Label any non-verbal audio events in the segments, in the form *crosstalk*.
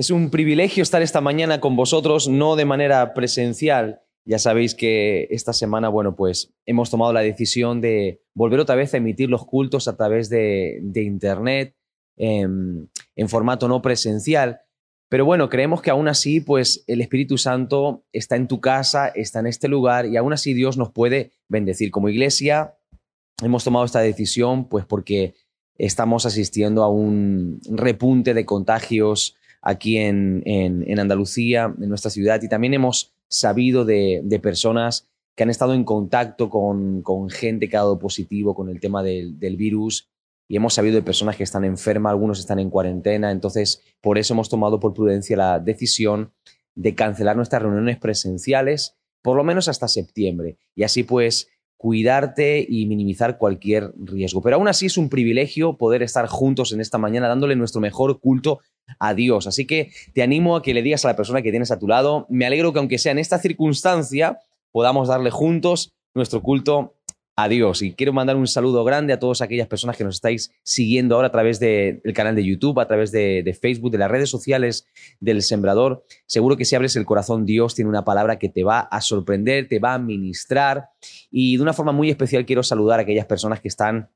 Es un privilegio estar esta mañana con vosotros, no de manera presencial. Ya sabéis que esta semana, bueno, pues hemos tomado la decisión de volver otra vez a emitir los cultos a través de, Internet en, en formato no presencial. Pero bueno, creemos que aún así, pues el Espíritu Santo está en tu casa, está en este lugar y aún así Dios nos puede bendecir. Como iglesia hemos tomado esta decisión pues porque estamos asistiendo a un repunte de contagios aquí en, Andalucía, en nuestra ciudad, y también hemos sabido de, personas que han estado en contacto con, gente que ha dado positivo con el tema del, virus, y hemos sabido de personas que están enfermas, algunos están en cuarentena, entonces por eso hemos tomado por prudencia la decisión de cancelar nuestras reuniones presenciales, por lo menos hasta septiembre, y así pues cuidarte y minimizar cualquier riesgo. Pero aún así es un privilegio poder estar juntos en esta mañana dándole nuestro mejor culto a Dios. Así que te animo a que le digas a la persona que tienes a tu lado, me alegro que aunque sea en esta circunstancia, podamos darle juntos nuestro culto Adiós. Y quiero mandar un saludo grande a todas aquellas personas que nos estáis siguiendo ahora a través del canal de YouTube, a través de, Facebook, de las redes sociales del Sembrador. Seguro que si abres el corazón, Dios tiene una palabra que te va a sorprender, te va a ministrar. Y de una forma muy especial quiero saludar a aquellas personas que están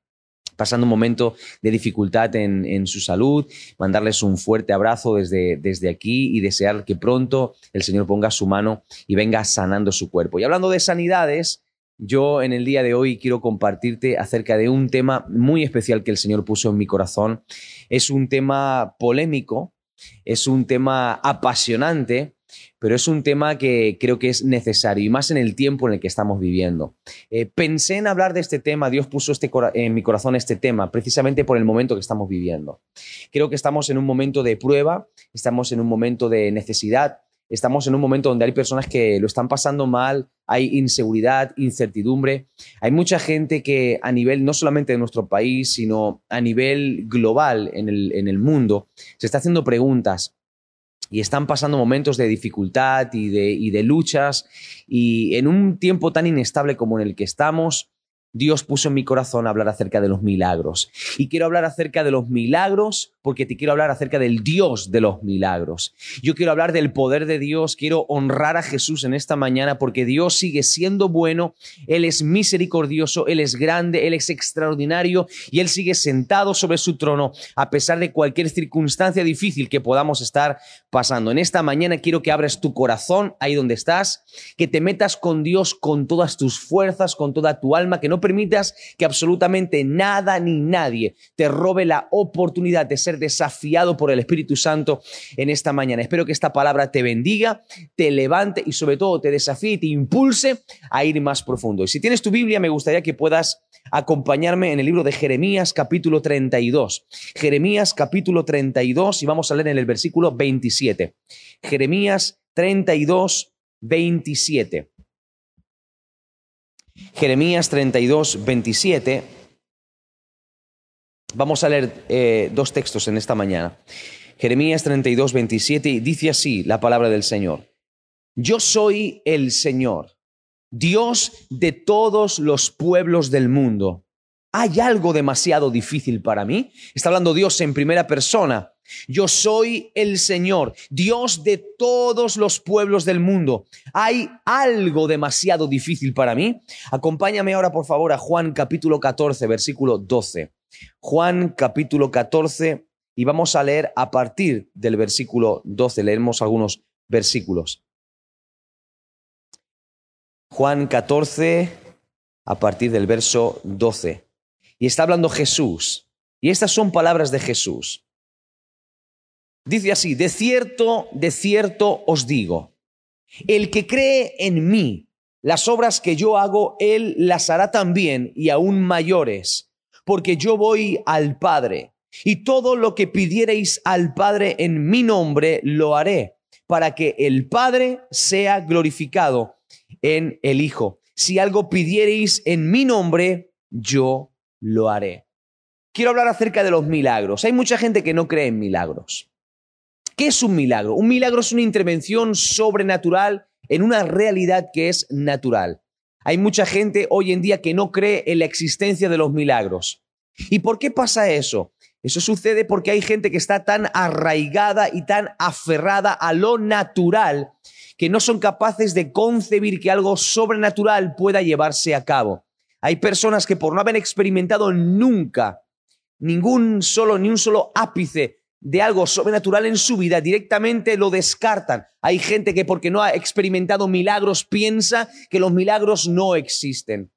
pasando un momento de dificultad en, su salud, mandarles un fuerte abrazo desde, desde aquí y desear que pronto el Señor ponga su mano y venga sanando su cuerpo. Y hablando de sanidades, yo en el día de hoy quiero compartirte acerca de un tema muy especial que el Señor puso en mi corazón. Es un tema polémico, es un tema apasionante, pero es un tema que creo que es necesario y más en el tiempo en el que estamos viviendo. Eh, pensé en hablar de este tema, Dios puso este en mi corazón este tema precisamente por el momento que estamos viviendo. Creo que estamos en un momento de prueba, estamos en un momento de necesidad, Estamos en un momento donde hay personas que lo están pasando mal, hay inseguridad, incertidumbre. Hay mucha gente que a nivel no solamente de nuestro país, sino a nivel global en el, mundo, se está haciendo preguntas y están pasando momentos de dificultad y de, y de luchas. Y en un tiempo tan inestable como en el que estamos, Dios puso en mi corazón hablar acerca de los milagros. Y quiero hablar acerca de los milagros porque te quiero hablar acerca del Dios de los milagros. Yo quiero hablar del poder de Dios, quiero honrar a Jesús en esta mañana porque Dios sigue siendo bueno, Él es misericordioso, Él es grande, Él es extraordinario y Él sigue sentado sobre su trono a pesar de cualquier circunstancia difícil que podamos estar pasando. En esta mañana quiero que abras tu corazón ahí donde estás, que te metas con Dios con todas tus fuerzas, con toda tu alma, que no permitas que absolutamente nada ni nadie te robe la oportunidad de ser desafiado por el Espíritu Santo en esta mañana. Espero que esta palabra te bendiga, te levante y sobre todo te desafíe y te impulse a ir más profundo. Y si tienes tu Biblia, me gustaría que puedas acompañarme en el libro de Jeremías capítulo 32. Jeremías capítulo 32 y vamos a leer en el versículo 27. Jeremías 32, 27. Jeremías 32, 27 Vamos a leer eh, dos textos en esta mañana. Jeremías 32, 27 dice así la palabra del Señor. Yo soy el Señor, Dios de todos los pueblos del mundo. ¿Hay algo demasiado difícil para mí? Está hablando Dios en primera persona. Yo soy el Señor, Dios de todos los pueblos del mundo. ¿Hay algo demasiado difícil para mí? Acompáñame ahora, por favor, a Juan capítulo 14, versículo 12. Juan capítulo 14 y vamos a leer a partir del versículo 12. Leemos algunos versículos. Juan 14 a partir del verso 12. Y está hablando Jesús. Y estas son palabras de Jesús. Dice así, de cierto, de cierto os digo, el que cree en mí, las obras que yo hago, él las hará también y aún mayores porque yo voy al Padre. Y todo lo que pidiereis al Padre en mi nombre, lo haré, para que el Padre sea glorificado en el Hijo. Si algo pidiereis en mi nombre, yo lo haré. Quiero hablar acerca de los milagros. Hay mucha gente que no cree en milagros. ¿Qué es un milagro? Un milagro es una intervención sobrenatural en una realidad que es natural. Hay mucha gente hoy en día que no cree en la existencia de los milagros. ¿Y por qué pasa eso? Eso sucede porque hay gente que está tan arraigada y tan aferrada a lo natural que no son capaces de concebir que algo sobrenatural pueda llevarse a cabo. Hay personas que por no haber experimentado nunca ningún solo, ni un solo ápice de algo sobrenatural en su vida, directamente lo descartan. Hay gente que porque no ha experimentado milagros piensa que los milagros no existen.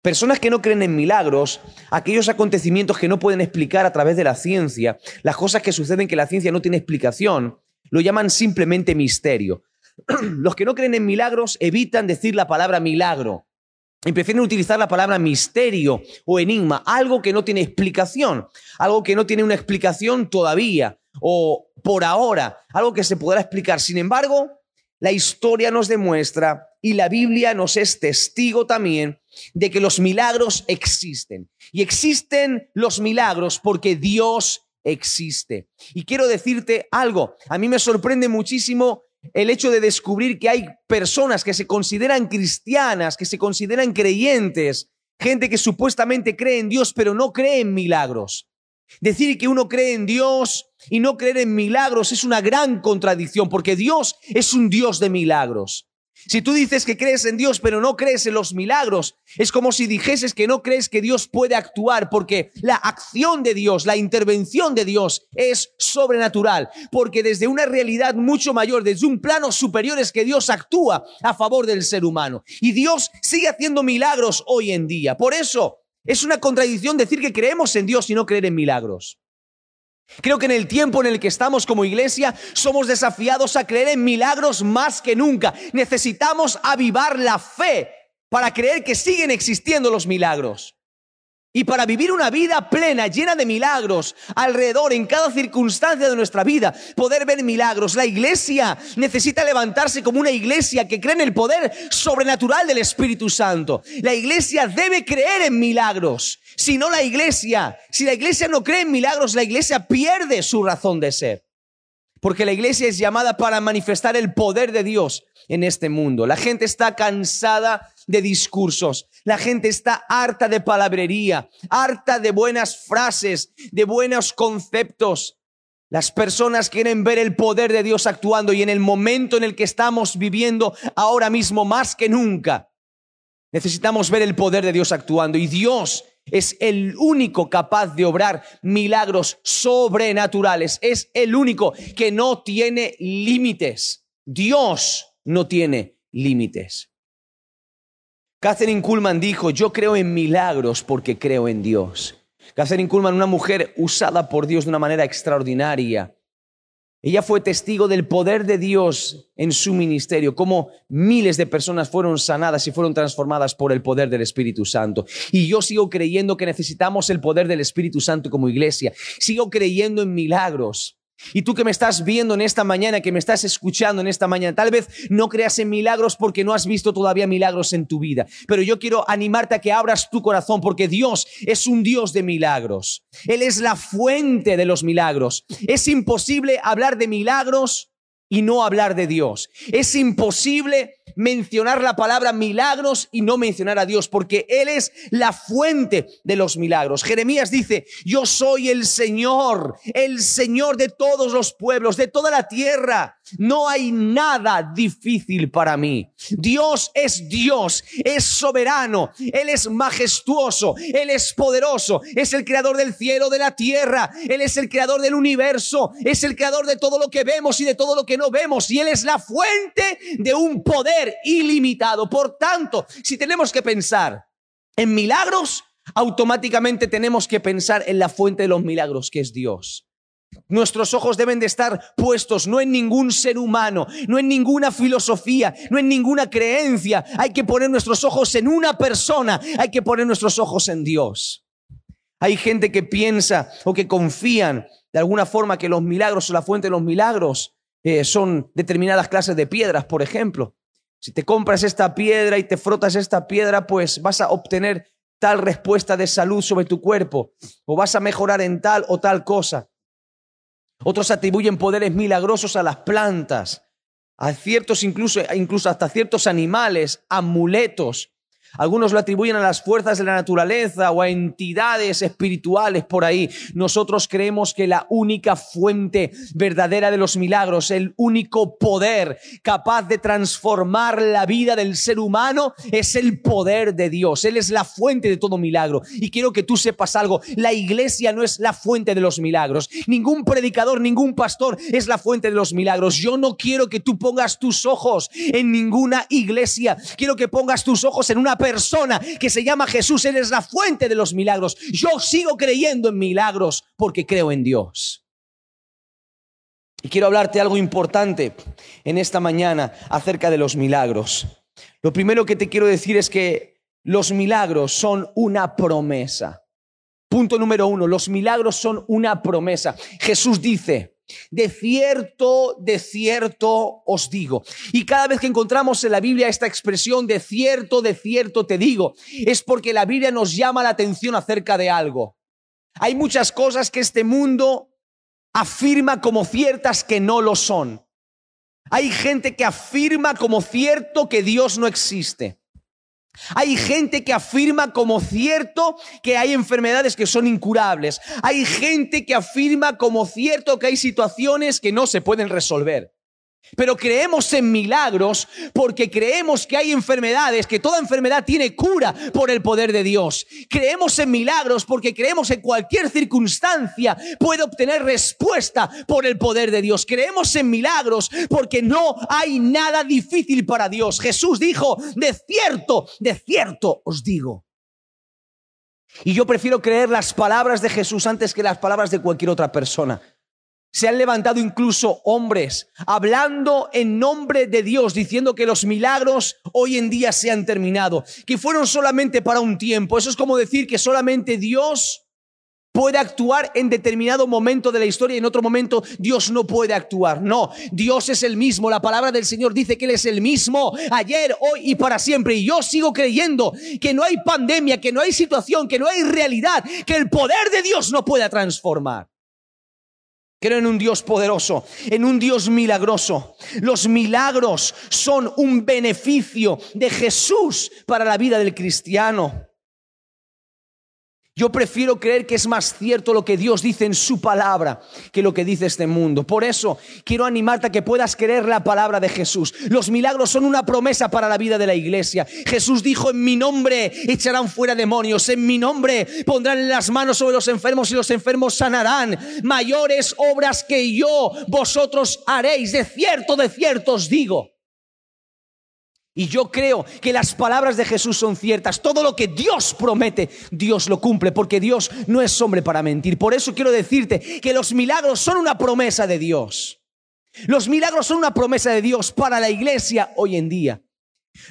Personas que no creen en milagros, aquellos acontecimientos que no pueden explicar a través de la ciencia, las cosas que suceden que la ciencia no tiene explicación, lo llaman simplemente misterio. *clears throat* Los que no creen en milagros evitan decir la palabra milagro y prefieren utilizar la palabra misterio o enigma, algo que no tiene explicación, algo que no tiene una explicación todavía o por ahora, algo que se podrá explicar. Sin embargo, la historia nos demuestra y la Biblia nos es testigo también de que los milagros existen. Y existen los milagros porque Dios existe. Y quiero decirte algo, a mí me sorprende muchísimo el hecho de descubrir que hay personas que se consideran cristianas, que se consideran creyentes, gente que supuestamente cree en Dios pero no cree en milagros. Decir que uno cree en Dios y no creer en milagros es una gran contradicción porque Dios es un Dios de milagros. Si tú dices que crees en Dios pero no crees en los milagros, es como si dijeses que no crees que Dios puede actuar porque la acción de Dios, la intervención de Dios es sobrenatural, porque desde una realidad mucho mayor, desde un plano superior es que Dios actúa a favor del ser humano. Y Dios sigue haciendo milagros hoy en día. Por eso es una contradicción decir que creemos en Dios y no creer en milagros. Creo que en el tiempo en el que estamos como iglesia somos desafiados a creer en milagros más que nunca. Necesitamos avivar la fe para creer que siguen existiendo los milagros. Y para vivir una vida plena, llena de milagros, alrededor, en cada circunstancia de nuestra vida, poder ver milagros. La iglesia necesita levantarse como una iglesia que cree en el poder sobrenatural del Espíritu Santo. La iglesia debe creer en milagros. Si no la iglesia, si la iglesia no cree en milagros, la iglesia pierde su razón de ser. Porque la iglesia es llamada para manifestar el poder de Dios en este mundo. La gente está cansada de discursos. La gente está harta de palabrería, harta de buenas frases, de buenos conceptos. Las personas quieren ver el poder de Dios actuando y en el momento en el que estamos viviendo ahora mismo más que nunca, necesitamos ver el poder de Dios actuando y Dios es el único capaz de obrar milagros sobrenaturales. Es el único que no tiene límites. Dios no tiene límites. Catherine Kuhlman dijo, yo creo en milagros porque creo en Dios. Catherine Kuhlman, una mujer usada por Dios de una manera extraordinaria. Ella fue testigo del poder de Dios en su ministerio, como miles de personas fueron sanadas y fueron transformadas por el poder del Espíritu Santo. Y yo sigo creyendo que necesitamos el poder del Espíritu Santo como iglesia. Sigo creyendo en milagros. Y tú que me estás viendo en esta mañana, que me estás escuchando en esta mañana, tal vez no creas en milagros porque no has visto todavía milagros en tu vida, pero yo quiero animarte a que abras tu corazón porque Dios es un Dios de milagros. Él es la fuente de los milagros. Es imposible hablar de milagros y no hablar de Dios. Es imposible mencionar la palabra milagros y no mencionar a Dios, porque Él es la fuente de los milagros. Jeremías dice, yo soy el Señor, el Señor de todos los pueblos, de toda la tierra. No hay nada difícil para mí. Dios es Dios, es soberano, Él es majestuoso, Él es poderoso, es el creador del cielo, de la tierra, Él es el creador del universo, es el creador de todo lo que vemos y de todo lo que no vemos, y Él es la fuente de un poder ilimitado. Por tanto, si tenemos que pensar en milagros, automáticamente tenemos que pensar en la fuente de los milagros, que es Dios. Nuestros ojos deben de estar puestos no en ningún ser humano, no en ninguna filosofía, no en ninguna creencia. Hay que poner nuestros ojos en una persona, hay que poner nuestros ojos en Dios. Hay gente que piensa o que confían de alguna forma que los milagros o la fuente de los milagros eh, son determinadas clases de piedras, por ejemplo. Si te compras esta piedra y te frotas esta piedra, pues vas a obtener tal respuesta de salud sobre tu cuerpo o vas a mejorar en tal o tal cosa. Otros atribuyen poderes milagrosos a las plantas, a ciertos incluso, incluso hasta ciertos animales, amuletos. Algunos lo atribuyen a las fuerzas de la naturaleza o a entidades espirituales por ahí. Nosotros creemos que la única fuente verdadera de los milagros, el único poder capaz de transformar la vida del ser humano es el poder de Dios. Él es la fuente de todo milagro. Y quiero que tú sepas algo, la iglesia no es la fuente de los milagros. Ningún predicador, ningún pastor es la fuente de los milagros. Yo no quiero que tú pongas tus ojos en ninguna iglesia. Quiero que pongas tus ojos en una persona que se llama Jesús. Él es la fuente de los milagros. Yo sigo creyendo en milagros porque creo en Dios. Y quiero hablarte algo importante en esta mañana acerca de los milagros. Lo primero que te quiero decir es que los milagros son una promesa. Punto número uno, los milagros son una promesa. Jesús dice, de cierto, de cierto os digo. Y cada vez que encontramos en la Biblia esta expresión de cierto, de cierto te digo, es porque la Biblia nos llama la atención acerca de algo. Hay muchas cosas que este mundo afirma como ciertas que no lo son. Hay gente que afirma como cierto que Dios no existe. Hay gente que afirma como cierto que hay enfermedades que son incurables. Hay gente que afirma como cierto que hay situaciones que no se pueden resolver. Pero creemos en milagros porque creemos que hay enfermedades, que toda enfermedad tiene cura por el poder de Dios. Creemos en milagros porque creemos en cualquier circunstancia puede obtener respuesta por el poder de Dios. Creemos en milagros porque no hay nada difícil para Dios. Jesús dijo, de cierto, de cierto os digo. Y yo prefiero creer las palabras de Jesús antes que las palabras de cualquier otra persona. Se han levantado incluso hombres hablando en nombre de Dios, diciendo que los milagros hoy en día se han terminado, que fueron solamente para un tiempo. Eso es como decir que solamente Dios puede actuar en determinado momento de la historia y en otro momento Dios no puede actuar. No, Dios es el mismo. La palabra del Señor dice que Él es el mismo ayer, hoy y para siempre. Y yo sigo creyendo que no hay pandemia, que no hay situación, que no hay realidad, que el poder de Dios no pueda transformar. Creo en un Dios poderoso, en un Dios milagroso. Los milagros son un beneficio de Jesús para la vida del cristiano. Yo prefiero creer que es más cierto lo que Dios dice en su palabra que lo que dice este mundo. Por eso quiero animarte a que puedas creer la palabra de Jesús. Los milagros son una promesa para la vida de la iglesia. Jesús dijo, en mi nombre echarán fuera demonios, en mi nombre pondrán las manos sobre los enfermos y los enfermos sanarán. Mayores obras que yo vosotros haréis. De cierto, de cierto os digo. Y yo creo que las palabras de Jesús son ciertas. Todo lo que Dios promete, Dios lo cumple, porque Dios no es hombre para mentir. Por eso quiero decirte que los milagros son una promesa de Dios. Los milagros son una promesa de Dios para la iglesia hoy en día.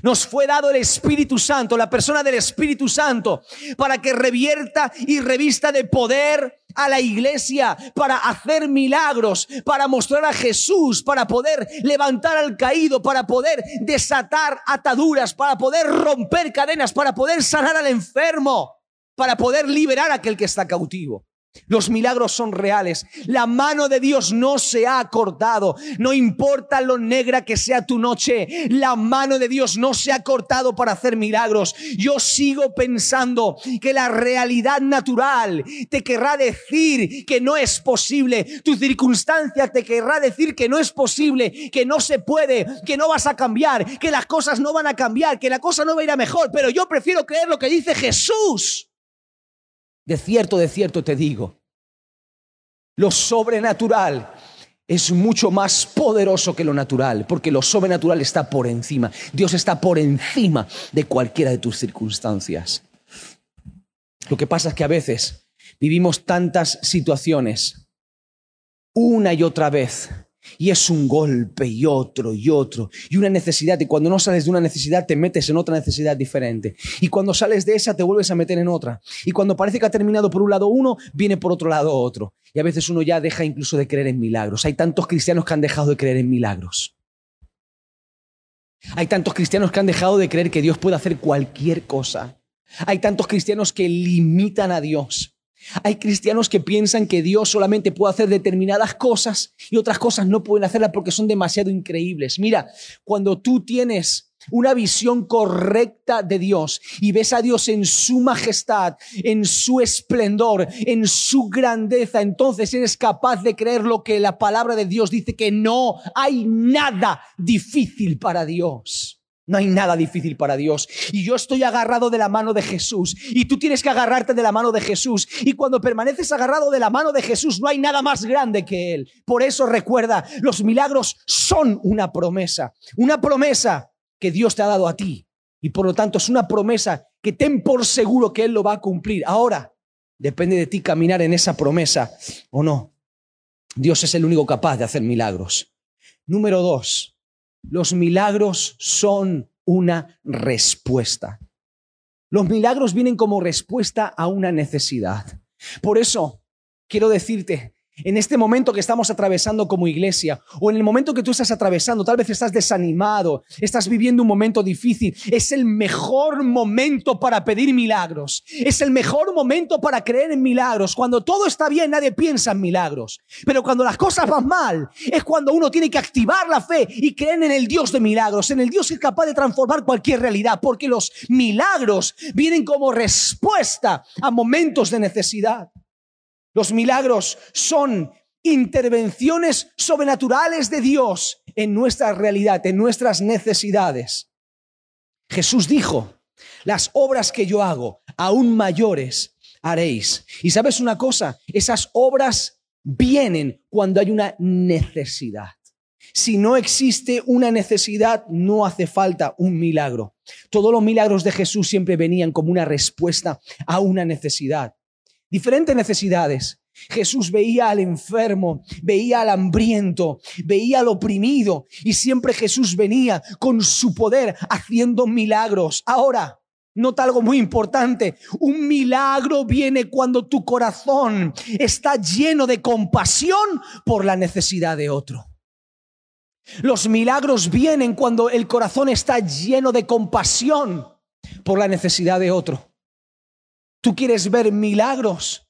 Nos fue dado el Espíritu Santo, la persona del Espíritu Santo, para que revierta y revista de poder a la iglesia, para hacer milagros, para mostrar a Jesús, para poder levantar al caído, para poder desatar ataduras, para poder romper cadenas, para poder sanar al enfermo, para poder liberar a aquel que está cautivo. Los milagros son reales. La mano de Dios no se ha cortado. No importa lo negra que sea tu noche. La mano de Dios no se ha cortado para hacer milagros. Yo sigo pensando que la realidad natural te querrá decir que no es posible. Tu circunstancia te querrá decir que no es posible, que no se puede, que no vas a cambiar, que las cosas no van a cambiar, que la cosa no va a ir a mejor. Pero yo prefiero creer lo que dice Jesús. De cierto, de cierto te digo, lo sobrenatural es mucho más poderoso que lo natural, porque lo sobrenatural está por encima. Dios está por encima de cualquiera de tus circunstancias. Lo que pasa es que a veces vivimos tantas situaciones una y otra vez y es un golpe y otro y otro y una necesidad. Y cuando no sales de una necesidad te metes en otra necesidad diferente. Y cuando sales de esa te vuelves a meter en otra. Y cuando parece que ha terminado por un lado uno, viene por otro lado otro. Y a veces uno ya deja incluso de creer en milagros. Hay tantos cristianos que han dejado de creer en milagros. Hay tantos cristianos que han dejado de creer que Dios puede hacer cualquier cosa. Hay tantos cristianos que limitan a Dios. Hay cristianos que piensan que Dios solamente puede hacer determinadas cosas y otras cosas no pueden hacerlas porque son demasiado increíbles. Mira, cuando tú tienes una visión correcta de Dios y ves a Dios en su majestad, en su esplendor, en su grandeza, entonces eres capaz de creer lo que la palabra de Dios dice, que no hay nada difícil para Dios. No hay nada difícil para Dios. Y yo estoy agarrado de la mano de Jesús. Y tú tienes que agarrarte de la mano de Jesús. Y cuando permaneces agarrado de la mano de Jesús, no hay nada más grande que Él. Por eso recuerda, los milagros son una promesa. Una promesa que Dios te ha dado a ti. Y por lo tanto es una promesa que ten por seguro que Él lo va a cumplir. Ahora, depende de ti caminar en esa promesa o no. Dios es el único capaz de hacer milagros. Número dos, los milagros son una respuesta. Los milagros vienen como respuesta a una necesidad. Por eso, quiero decirte en este momento que estamos atravesando como iglesia, o en el momento que tú estás atravesando, tal vez estás desanimado, estás viviendo un momento difícil, es el mejor momento para pedir milagros, es el mejor momento para creer en milagros. Cuando todo está bien, nadie piensa en milagros, pero cuando las cosas van mal, es cuando uno tiene que activar la fe y creer en el Dios de milagros, en el Dios que es capaz de transformar cualquier realidad, porque los milagros vienen como respuesta a momentos de necesidad. Los milagros son intervenciones sobrenaturales de Dios en nuestra realidad, en nuestras necesidades. Jesús dijo, las obras que yo hago, aún mayores haréis. Y sabes una cosa, esas obras vienen cuando hay una necesidad. Si no existe una necesidad, no hace falta un milagro. Todos los milagros de Jesús siempre venían como una respuesta a una necesidad diferentes necesidades. Jesús veía al enfermo, veía al hambriento, veía al oprimido y siempre Jesús venía con su poder haciendo milagros. Ahora, nota algo muy importante, un milagro viene cuando tu corazón está lleno de compasión por la necesidad de otro. Los milagros vienen cuando el corazón está lleno de compasión por la necesidad de otro. Tú quieres ver milagros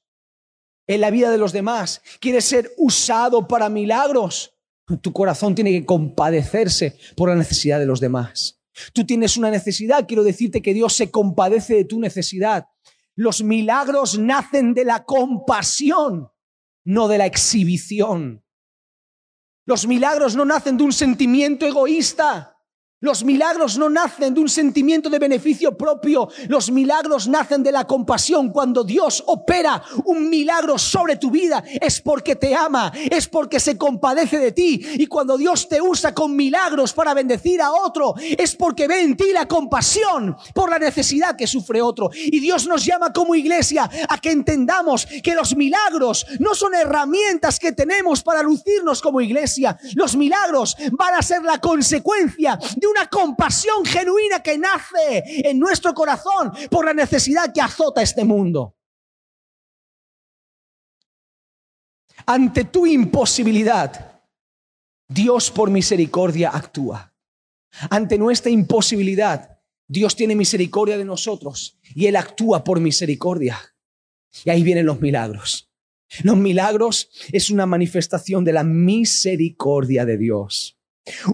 en la vida de los demás. Quieres ser usado para milagros. Tu corazón tiene que compadecerse por la necesidad de los demás. Tú tienes una necesidad, quiero decirte que Dios se compadece de tu necesidad. Los milagros nacen de la compasión, no de la exhibición. Los milagros no nacen de un sentimiento egoísta. Los milagros no nacen de un sentimiento de beneficio propio. Los milagros nacen de la compasión. Cuando Dios opera un milagro sobre tu vida es porque te ama, es porque se compadece de ti. Y cuando Dios te usa con milagros para bendecir a otro, es porque ve en ti la compasión por la necesidad que sufre otro. Y Dios nos llama como iglesia a que entendamos que los milagros no son herramientas que tenemos para lucirnos como iglesia. Los milagros van a ser la consecuencia de una compasión genuina que nace en nuestro corazón por la necesidad que azota este mundo. Ante tu imposibilidad, Dios por misericordia actúa. Ante nuestra imposibilidad, Dios tiene misericordia de nosotros y Él actúa por misericordia. Y ahí vienen los milagros. Los milagros es una manifestación de la misericordia de Dios.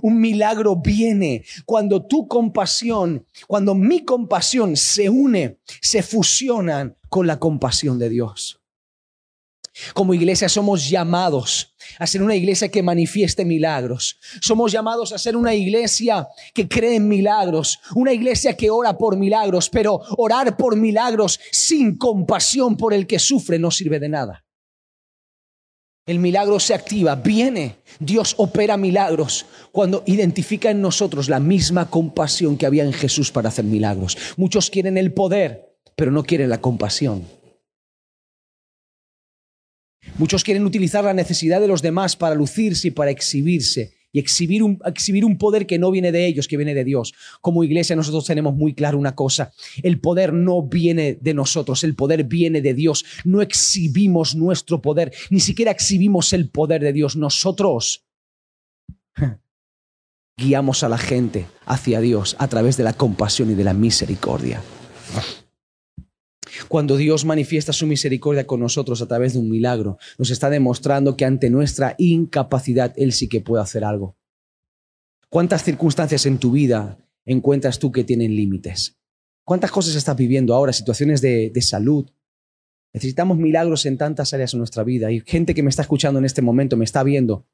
Un milagro viene cuando tu compasión, cuando mi compasión se une, se fusionan con la compasión de Dios. Como iglesia somos llamados a ser una iglesia que manifieste milagros. Somos llamados a ser una iglesia que cree en milagros, una iglesia que ora por milagros, pero orar por milagros sin compasión por el que sufre no sirve de nada. El milagro se activa, viene. Dios opera milagros cuando identifica en nosotros la misma compasión que había en Jesús para hacer milagros. Muchos quieren el poder, pero no quieren la compasión. Muchos quieren utilizar la necesidad de los demás para lucirse y para exhibirse y exhibir un, exhibir un poder que no viene de ellos, que viene de Dios. Como iglesia nosotros tenemos muy claro una cosa, el poder no viene de nosotros, el poder viene de Dios. No exhibimos nuestro poder, ni siquiera exhibimos el poder de Dios. Nosotros *laughs* guiamos a la gente hacia Dios a través de la compasión y de la misericordia. Cuando Dios manifiesta su misericordia con nosotros a través de un milagro, nos está demostrando que ante nuestra incapacidad Él sí que puede hacer algo. ¿Cuántas circunstancias en tu vida encuentras tú que tienen límites? ¿Cuántas cosas estás viviendo ahora? Situaciones de, de salud. Necesitamos milagros en tantas áreas de nuestra vida. Hay gente que me está escuchando en este momento, me está viendo.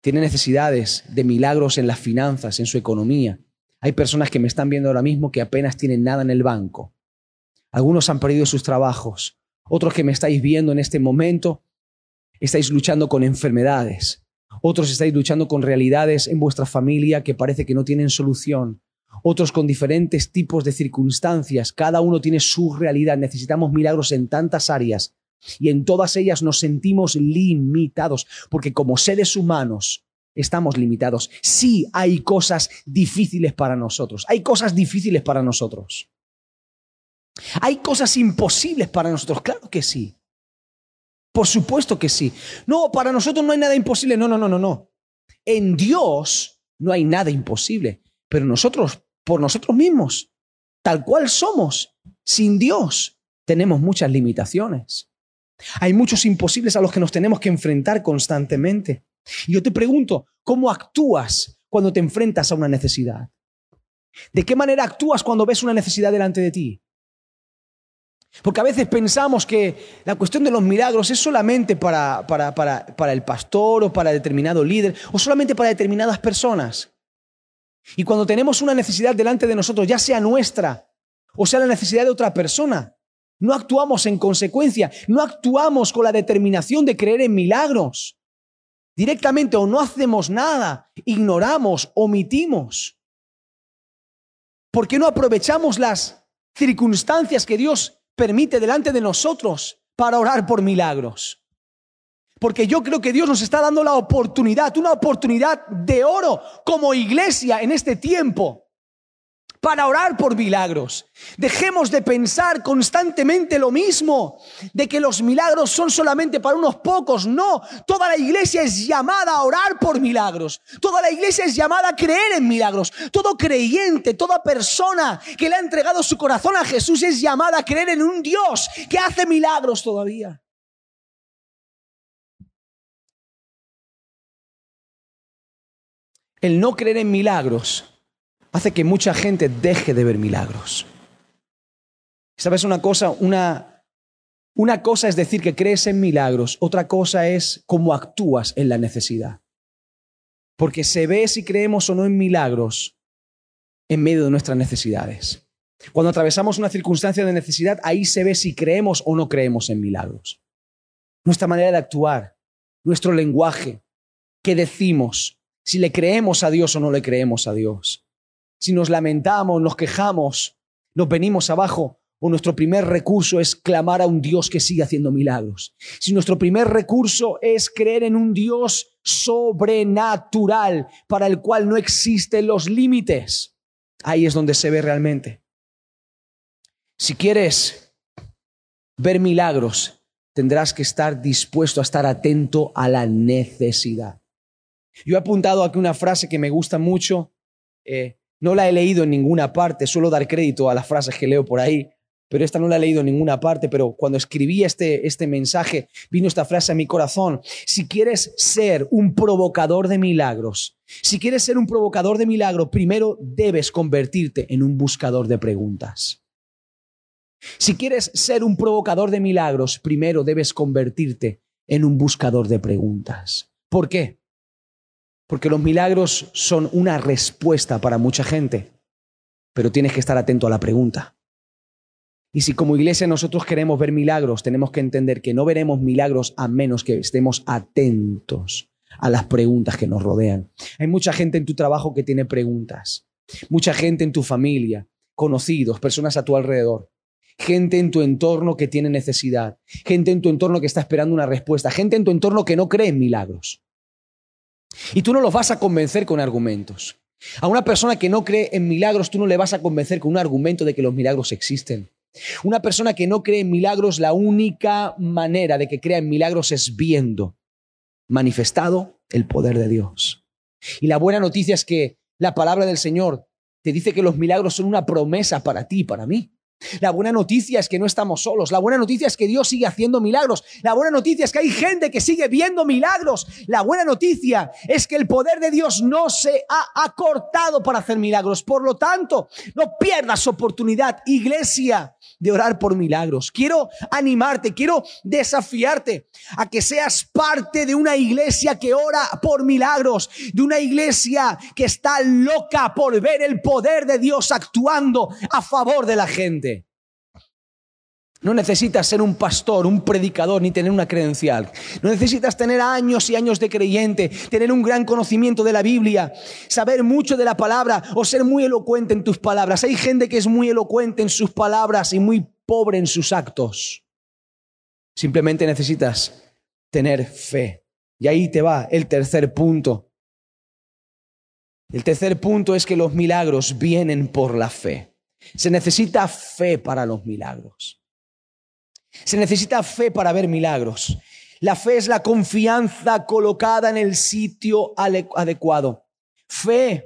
Tiene necesidades de milagros en las finanzas, en su economía. Hay personas que me están viendo ahora mismo que apenas tienen nada en el banco. Algunos han perdido sus trabajos. Otros que me estáis viendo en este momento, estáis luchando con enfermedades. Otros estáis luchando con realidades en vuestra familia que parece que no tienen solución. Otros con diferentes tipos de circunstancias. Cada uno tiene su realidad. Necesitamos milagros en tantas áreas y en todas ellas nos sentimos limitados, porque como seres humanos estamos limitados. Sí hay cosas difíciles para nosotros. Hay cosas difíciles para nosotros. Hay cosas imposibles para nosotros. Claro que sí. Por supuesto que sí. No, para nosotros no hay nada imposible. No, no, no, no, no. En Dios no hay nada imposible. Pero nosotros, por nosotros mismos, tal cual somos, sin Dios, tenemos muchas limitaciones. Hay muchos imposibles a los que nos tenemos que enfrentar constantemente. Y yo te pregunto, ¿cómo actúas cuando te enfrentas a una necesidad? ¿De qué manera actúas cuando ves una necesidad delante de ti? Porque a veces pensamos que la cuestión de los milagros es solamente para, para, el pastor o para determinado líder o solamente para determinadas personas. Y cuando tenemos una necesidad delante de nosotros, ya sea nuestra o sea la necesidad de otra persona, no actuamos en consecuencia, no actuamos con la determinación de creer en milagros. Directamente o no hacemos nada, ignoramos, omitimos. ¿Por qué no aprovechamos las circunstancias que Dios permite delante de nosotros para orar por milagros. Porque yo creo que Dios nos está dando la oportunidad, una oportunidad de oro como iglesia en este tiempo para orar por milagros. Dejemos de pensar constantemente lo mismo, de que los milagros son solamente para unos pocos. No, toda la iglesia es llamada a orar por milagros. Toda la iglesia es llamada a creer en milagros. Todo creyente, toda persona que le ha entregado su corazón a Jesús es llamada a creer en un Dios que hace milagros todavía. El no creer en milagros hace que mucha gente deje de ver milagros. ¿Sabes una cosa? Una, una cosa es decir que crees en milagros, otra cosa es cómo actúas en la necesidad. Porque se ve si creemos o no en milagros en medio de nuestras necesidades. Cuando atravesamos una circunstancia de necesidad, ahí se ve si creemos o no creemos en milagros. Nuestra manera de actuar, nuestro lenguaje, qué decimos, si le creemos a Dios o no le creemos a Dios si nos lamentamos, nos quejamos, nos venimos abajo, o nuestro primer recurso es clamar a un Dios que sigue haciendo milagros. Si nuestro primer recurso es creer en un Dios sobrenatural para el cual no existen los límites, ahí es donde se ve realmente. Si quieres ver milagros, tendrás que estar dispuesto a estar atento a la necesidad. Yo he apuntado aquí una frase que me gusta mucho. Eh, no la he leído en ninguna parte, suelo dar crédito a las frases que leo por ahí, pero esta no la he leído en ninguna parte, pero cuando escribí este, este mensaje vino esta frase a mi corazón. Si quieres ser un provocador de milagros, si quieres ser un provocador de milagros, primero debes convertirte en un buscador de preguntas. Si quieres ser un provocador de milagros, primero debes convertirte en un buscador de preguntas. ¿Por qué? Porque los milagros son una respuesta para mucha gente, pero tienes que estar atento a la pregunta. Y si como iglesia nosotros queremos ver milagros, tenemos que entender que no veremos milagros a menos que estemos atentos a las preguntas que nos rodean. Hay mucha gente en tu trabajo que tiene preguntas, mucha gente en tu familia, conocidos, personas a tu alrededor, gente en tu entorno que tiene necesidad, gente en tu entorno que está esperando una respuesta, gente en tu entorno que no cree en milagros. Y tú no los vas a convencer con argumentos. A una persona que no cree en milagros, tú no le vas a convencer con un argumento de que los milagros existen. Una persona que no cree en milagros, la única manera de que crea en milagros es viendo manifestado el poder de Dios. Y la buena noticia es que la palabra del Señor te dice que los milagros son una promesa para ti y para mí. La buena noticia es que no estamos solos. La buena noticia es que Dios sigue haciendo milagros. La buena noticia es que hay gente que sigue viendo milagros. La buena noticia es que el poder de Dios no se ha acortado para hacer milagros. Por lo tanto, no pierdas oportunidad, iglesia, de orar por milagros. Quiero animarte, quiero desafiarte a que seas parte de una iglesia que ora por milagros, de una iglesia que está loca por ver el poder de Dios actuando a favor de la gente. No necesitas ser un pastor, un predicador, ni tener una credencial. No necesitas tener años y años de creyente, tener un gran conocimiento de la Biblia, saber mucho de la palabra o ser muy elocuente en tus palabras. Hay gente que es muy elocuente en sus palabras y muy pobre en sus actos. Simplemente necesitas tener fe. Y ahí te va el tercer punto. El tercer punto es que los milagros vienen por la fe. Se necesita fe para los milagros. Se necesita fe para ver milagros. La fe es la confianza colocada en el sitio adecuado. Fe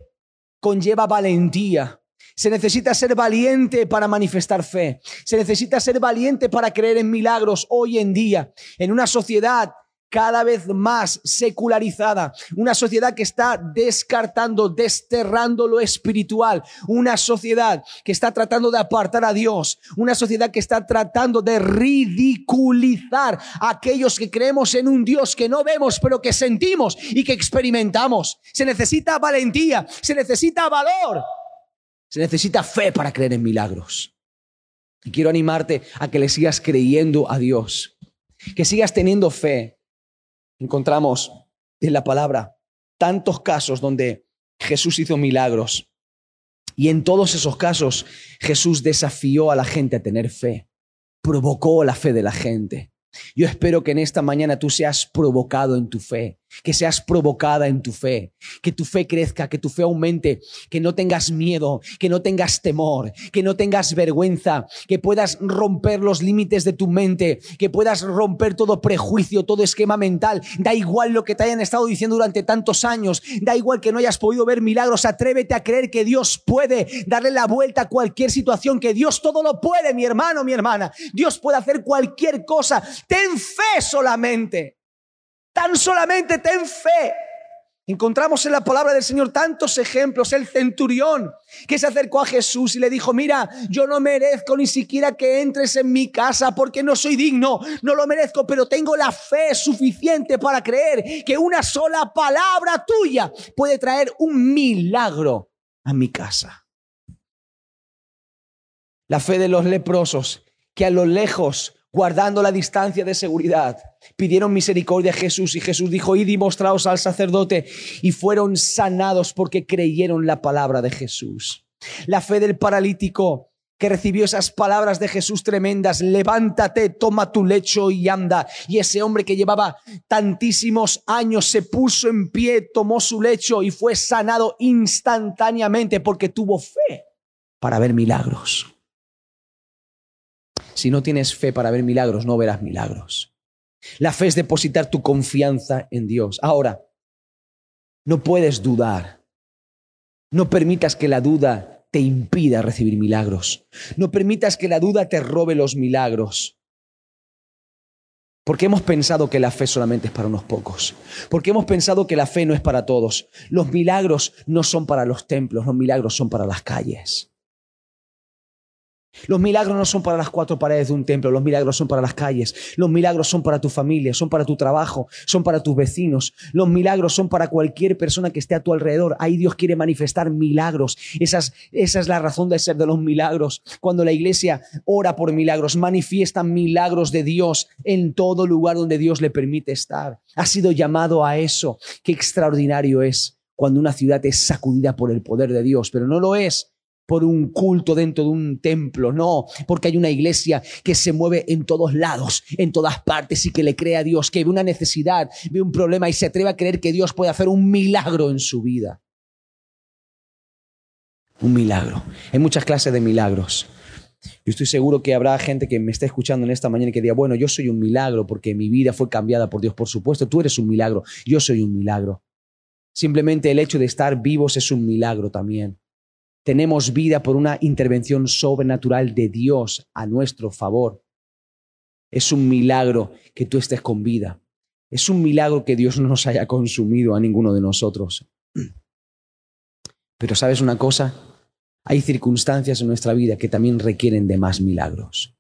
conlleva valentía. Se necesita ser valiente para manifestar fe. Se necesita ser valiente para creer en milagros hoy en día. En una sociedad cada vez más secularizada, una sociedad que está descartando, desterrando lo espiritual, una sociedad que está tratando de apartar a Dios, una sociedad que está tratando de ridiculizar a aquellos que creemos en un Dios que no vemos, pero que sentimos y que experimentamos. Se necesita valentía, se necesita valor, se necesita fe para creer en milagros. Y quiero animarte a que le sigas creyendo a Dios, que sigas teniendo fe, encontramos en la palabra tantos casos donde Jesús hizo milagros. Y en todos esos casos Jesús desafió a la gente a tener fe, provocó la fe de la gente. Yo espero que en esta mañana tú seas provocado en tu fe, que seas provocada en tu fe, que tu fe crezca, que tu fe aumente, que no tengas miedo, que no tengas temor, que no tengas vergüenza, que puedas romper los límites de tu mente, que puedas romper todo prejuicio, todo esquema mental. Da igual lo que te hayan estado diciendo durante tantos años, da igual que no hayas podido ver milagros, atrévete a creer que Dios puede darle la vuelta a cualquier situación, que Dios todo lo puede, mi hermano, mi hermana. Dios puede hacer cualquier cosa. Ten fe solamente. Tan solamente ten fe. Encontramos en la palabra del Señor tantos ejemplos. El centurión que se acercó a Jesús y le dijo, mira, yo no merezco ni siquiera que entres en mi casa porque no soy digno, no lo merezco, pero tengo la fe suficiente para creer que una sola palabra tuya puede traer un milagro a mi casa. La fe de los leprosos que a lo lejos guardando la distancia de seguridad. Pidieron misericordia a Jesús y Jesús dijo, id y mostraos al sacerdote y fueron sanados porque creyeron la palabra de Jesús. La fe del paralítico que recibió esas palabras de Jesús tremendas, levántate, toma tu lecho y anda. Y ese hombre que llevaba tantísimos años se puso en pie, tomó su lecho y fue sanado instantáneamente porque tuvo fe para ver milagros. Si no tienes fe para ver milagros, no verás milagros. La fe es depositar tu confianza en Dios. Ahora, no puedes dudar. No permitas que la duda te impida recibir milagros. No permitas que la duda te robe los milagros. Porque hemos pensado que la fe solamente es para unos pocos. Porque hemos pensado que la fe no es para todos. Los milagros no son para los templos, los milagros son para las calles. Los milagros no son para las cuatro paredes de un templo, los milagros son para las calles, los milagros son para tu familia, son para tu trabajo, son para tus vecinos, los milagros son para cualquier persona que esté a tu alrededor. Ahí Dios quiere manifestar milagros. esa es la razón de ser de los milagros. Cuando la iglesia ora por milagros, manifiesta milagros de Dios en todo lugar donde Dios le permite estar. Ha sido llamado a eso. Qué extraordinario es cuando una ciudad es sacudida por el poder de Dios, pero no lo es por un culto dentro de un templo, no, porque hay una iglesia que se mueve en todos lados, en todas partes y que le cree a Dios, que ve una necesidad, ve un problema y se atreve a creer que Dios puede hacer un milagro en su vida. Un milagro. Hay muchas clases de milagros. Yo estoy seguro que habrá gente que me está escuchando en esta mañana y que diga, bueno, yo soy un milagro porque mi vida fue cambiada por Dios. Por supuesto, tú eres un milagro, yo soy un milagro. Simplemente el hecho de estar vivos es un milagro también. Tenemos vida por una intervención sobrenatural de Dios a nuestro favor. Es un milagro que tú estés con vida. Es un milagro que Dios no nos haya consumido a ninguno de nosotros. Pero sabes una cosa, hay circunstancias en nuestra vida que también requieren de más milagros.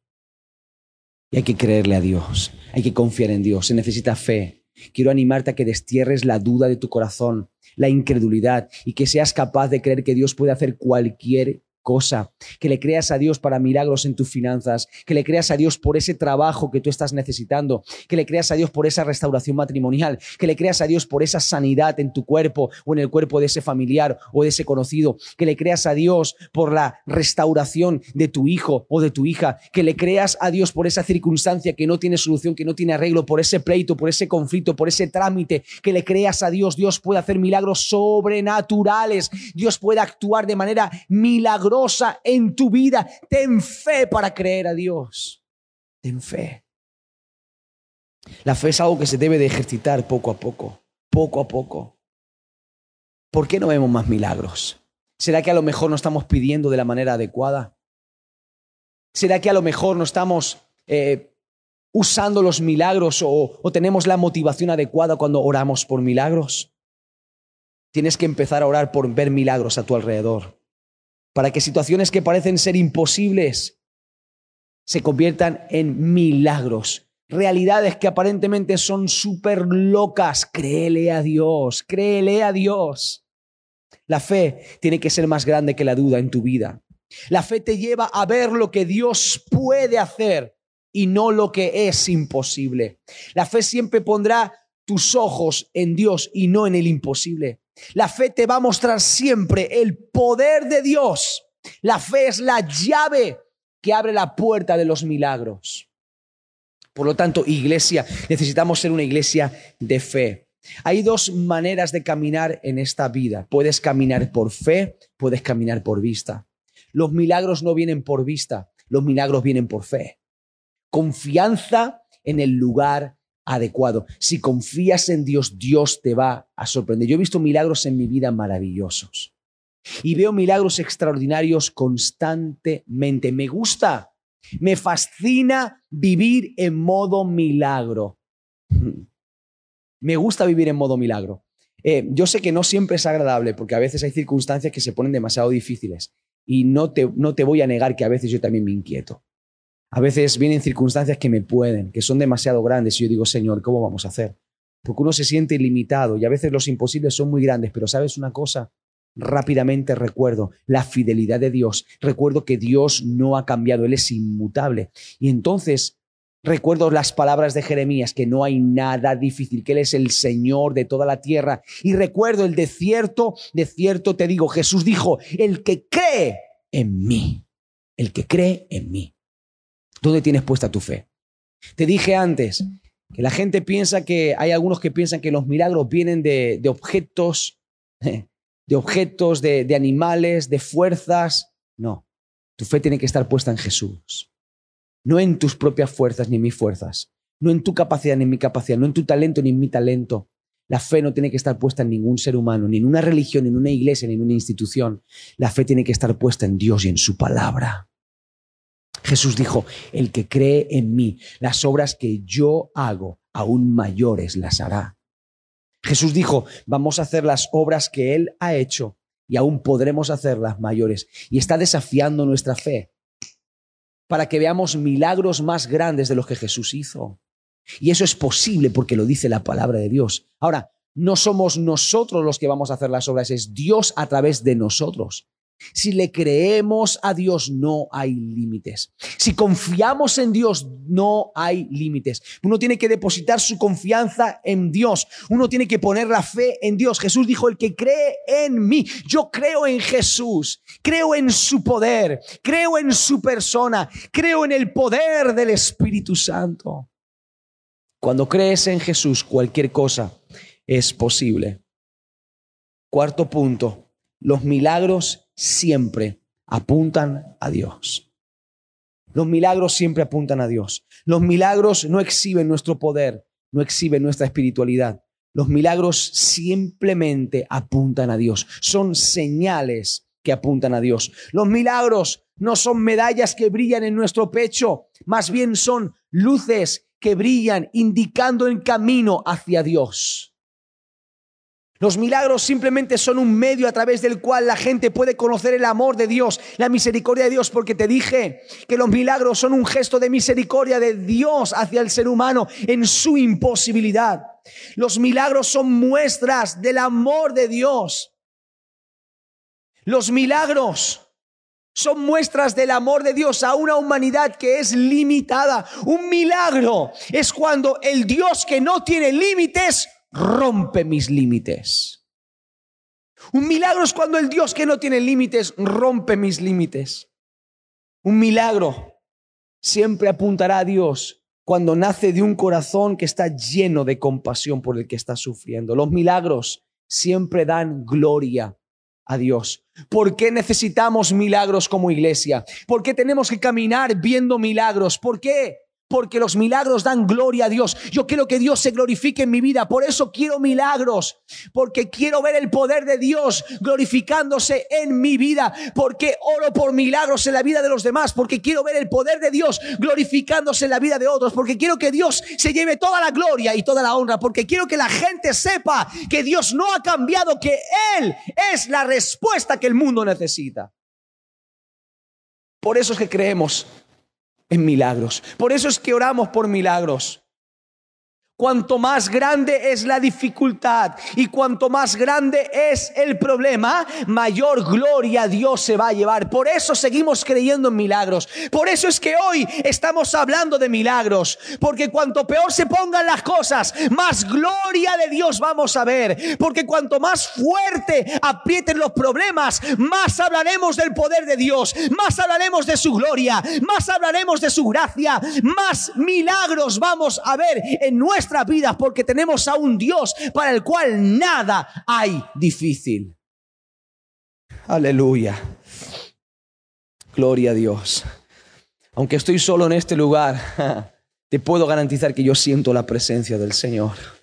Y hay que creerle a Dios, hay que confiar en Dios, se necesita fe. Quiero animarte a que destierres la duda de tu corazón, la incredulidad y que seas capaz de creer que Dios puede hacer cualquier cosa, que le creas a Dios para milagros en tus finanzas, que le creas a Dios por ese trabajo que tú estás necesitando, que le creas a Dios por esa restauración matrimonial, que le creas a Dios por esa sanidad en tu cuerpo o en el cuerpo de ese familiar o de ese conocido, que le creas a Dios por la restauración de tu hijo o de tu hija, que le creas a Dios por esa circunstancia que no tiene solución, que no tiene arreglo, por ese pleito, por ese conflicto, por ese trámite, que le creas a Dios, Dios puede hacer milagros sobrenaturales, Dios puede actuar de manera milagrosa en tu vida. Ten fe para creer a Dios. Ten fe. La fe es algo que se debe de ejercitar poco a poco, poco a poco. ¿Por qué no vemos más milagros? ¿Será que a lo mejor no estamos pidiendo de la manera adecuada? ¿Será que a lo mejor no estamos eh, usando los milagros o, o tenemos la motivación adecuada cuando oramos por milagros? Tienes que empezar a orar por ver milagros a tu alrededor para que situaciones que parecen ser imposibles se conviertan en milagros. Realidades que aparentemente son súper locas. Créele a Dios, créele a Dios. La fe tiene que ser más grande que la duda en tu vida. La fe te lleva a ver lo que Dios puede hacer y no lo que es imposible. La fe siempre pondrá tus ojos en Dios y no en el imposible. La fe te va a mostrar siempre el poder de Dios. La fe es la llave que abre la puerta de los milagros. Por lo tanto, iglesia, necesitamos ser una iglesia de fe. Hay dos maneras de caminar en esta vida. Puedes caminar por fe, puedes caminar por vista. Los milagros no vienen por vista, los milagros vienen por fe. Confianza en el lugar adecuado. Si confías en Dios, Dios te va a sorprender. Yo he visto milagros en mi vida maravillosos y veo milagros extraordinarios constantemente. Me gusta, me fascina vivir en modo milagro. Me gusta vivir en modo milagro. Eh, yo sé que no siempre es agradable porque a veces hay circunstancias que se ponen demasiado difíciles y no te, no te voy a negar que a veces yo también me inquieto. A veces vienen circunstancias que me pueden, que son demasiado grandes y yo digo, Señor, ¿cómo vamos a hacer? Porque uno se siente ilimitado y a veces los imposibles son muy grandes, pero ¿sabes una cosa? Rápidamente recuerdo la fidelidad de Dios, recuerdo que Dios no ha cambiado, Él es inmutable. Y entonces recuerdo las palabras de Jeremías, que no hay nada difícil, que Él es el Señor de toda la tierra. Y recuerdo el de cierto, de cierto te digo, Jesús dijo, el que cree en mí, el que cree en mí ¿Dónde tienes puesta tu fe? Te dije antes que la gente piensa que hay algunos que piensan que los milagros vienen de, objetos, *laughs* de objetos, de, de animales, de fuerzas. No, tu fe tiene que estar puesta en Jesús. No en tus propias fuerzas ni en mis fuerzas. No en tu capacidad ni en mi capacidad. No en tu talento ni en mi talento. La fe no tiene que estar puesta en ningún ser humano, ni en una religión, ni en una iglesia, ni en una institución. La fe tiene que estar puesta en Dios y en su palabra. Jesús dijo, el que cree en mí, las obras que yo hago, aún mayores las hará. Jesús dijo, vamos a hacer las obras que Él ha hecho y aún podremos hacerlas mayores. Y está desafiando nuestra fe para que veamos milagros más grandes de los que Jesús hizo. Y eso es posible porque lo dice la palabra de Dios. Ahora, no somos nosotros los que vamos a hacer las obras, es Dios a través de nosotros. Si le creemos a Dios, no hay límites. Si confiamos en Dios, no hay límites. Uno tiene que depositar su confianza en Dios. Uno tiene que poner la fe en Dios. Jesús dijo, el que cree en mí, yo creo en Jesús, creo en su poder, creo en su persona, creo en el poder del Espíritu Santo. Cuando crees en Jesús, cualquier cosa es posible. Cuarto punto, los milagros siempre apuntan a Dios. Los milagros siempre apuntan a Dios. Los milagros no exhiben nuestro poder, no exhiben nuestra espiritualidad. Los milagros simplemente apuntan a Dios. Son señales que apuntan a Dios. Los milagros no son medallas que brillan en nuestro pecho, más bien son luces que brillan indicando el camino hacia Dios. Los milagros simplemente son un medio a través del cual la gente puede conocer el amor de Dios, la misericordia de Dios, porque te dije que los milagros son un gesto de misericordia de Dios hacia el ser humano en su imposibilidad. Los milagros son muestras del amor de Dios. Los milagros son muestras del amor de Dios a una humanidad que es limitada. Un milagro es cuando el Dios que no tiene límites rompe mis límites. Un milagro es cuando el Dios que no tiene límites rompe mis límites. Un milagro siempre apuntará a Dios cuando nace de un corazón que está lleno de compasión por el que está sufriendo. Los milagros siempre dan gloria a Dios. ¿Por qué necesitamos milagros como iglesia? ¿Por qué tenemos que caminar viendo milagros? ¿Por qué? Porque los milagros dan gloria a Dios. Yo quiero que Dios se glorifique en mi vida, por eso quiero milagros, porque quiero ver el poder de Dios glorificándose en mi vida, porque oro por milagros en la vida de los demás, porque quiero ver el poder de Dios glorificándose en la vida de otros, porque quiero que Dios se lleve toda la gloria y toda la honra, porque quiero que la gente sepa que Dios no ha cambiado, que Él es la respuesta que el mundo necesita. Por eso es que creemos en milagros. Por eso es que oramos por milagros. Cuanto más grande es la dificultad y cuanto más grande es el problema, mayor gloria Dios se va a llevar. Por eso seguimos creyendo en milagros. Por eso es que hoy estamos hablando de milagros. Porque cuanto peor se pongan las cosas, más gloria de Dios vamos a ver. Porque cuanto más fuerte aprieten los problemas, más hablaremos del poder de Dios, más hablaremos de su gloria, más hablaremos de su gracia, más milagros vamos a ver en nuestra vidas porque tenemos a un Dios para el cual nada hay difícil. Aleluya. Gloria a Dios. Aunque estoy solo en este lugar, *laughs* te puedo garantizar que yo siento la presencia del Señor.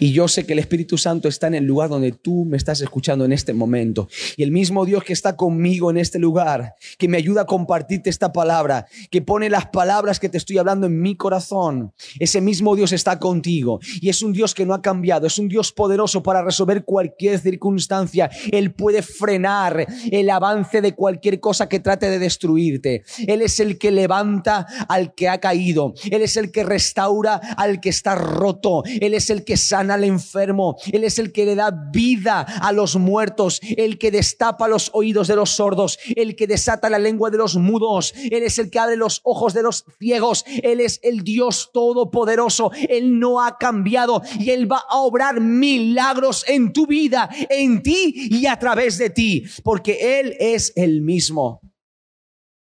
Y yo sé que el Espíritu Santo está en el lugar donde tú me estás escuchando en este momento. Y el mismo Dios que está conmigo en este lugar, que me ayuda a compartirte esta palabra, que pone las palabras que te estoy hablando en mi corazón, ese mismo Dios está contigo. Y es un Dios que no ha cambiado, es un Dios poderoso para resolver cualquier circunstancia. Él puede frenar el avance de cualquier cosa que trate de destruirte. Él es el que levanta al que ha caído. Él es el que restaura al que está roto. Él es el que sana al enfermo, Él es el que le da vida a los muertos, el que destapa los oídos de los sordos, el que desata la lengua de los mudos, Él es el que abre los ojos de los ciegos, Él es el Dios todopoderoso, Él no ha cambiado y Él va a obrar milagros en tu vida, en ti y a través de ti, porque Él es el mismo.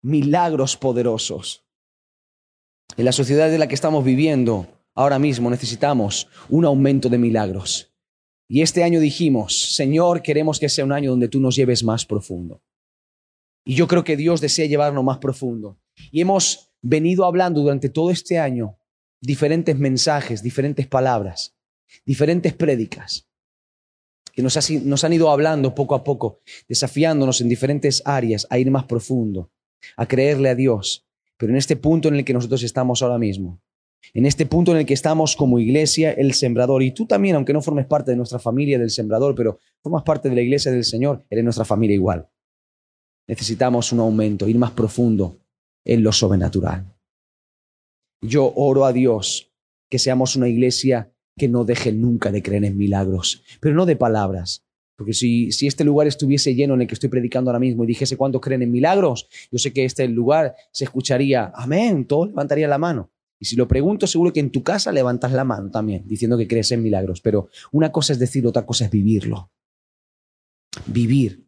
Milagros poderosos. En la sociedad en la que estamos viviendo, Ahora mismo necesitamos un aumento de milagros. Y este año dijimos, Señor, queremos que sea un año donde tú nos lleves más profundo. Y yo creo que Dios desea llevarnos más profundo. Y hemos venido hablando durante todo este año diferentes mensajes, diferentes palabras, diferentes prédicas, que nos, nos han ido hablando poco a poco, desafiándonos en diferentes áreas a ir más profundo, a creerle a Dios. Pero en este punto en el que nosotros estamos ahora mismo, en este punto en el que estamos como iglesia, el sembrador, y tú también, aunque no formes parte de nuestra familia del sembrador, pero formas parte de la iglesia del Señor, eres nuestra familia igual. Necesitamos un aumento, ir más profundo en lo sobrenatural. Yo oro a Dios que seamos una iglesia que no deje nunca de creer en milagros, pero no de palabras. Porque si, si este lugar estuviese lleno en el que estoy predicando ahora mismo y dijese cuántos creen en milagros, yo sé que este lugar se escucharía, amén, todos levantarían la mano. Y si lo pregunto, seguro que en tu casa levantas la mano también, diciendo que crees en milagros. Pero una cosa es decir, otra cosa es vivirlo. Vivir.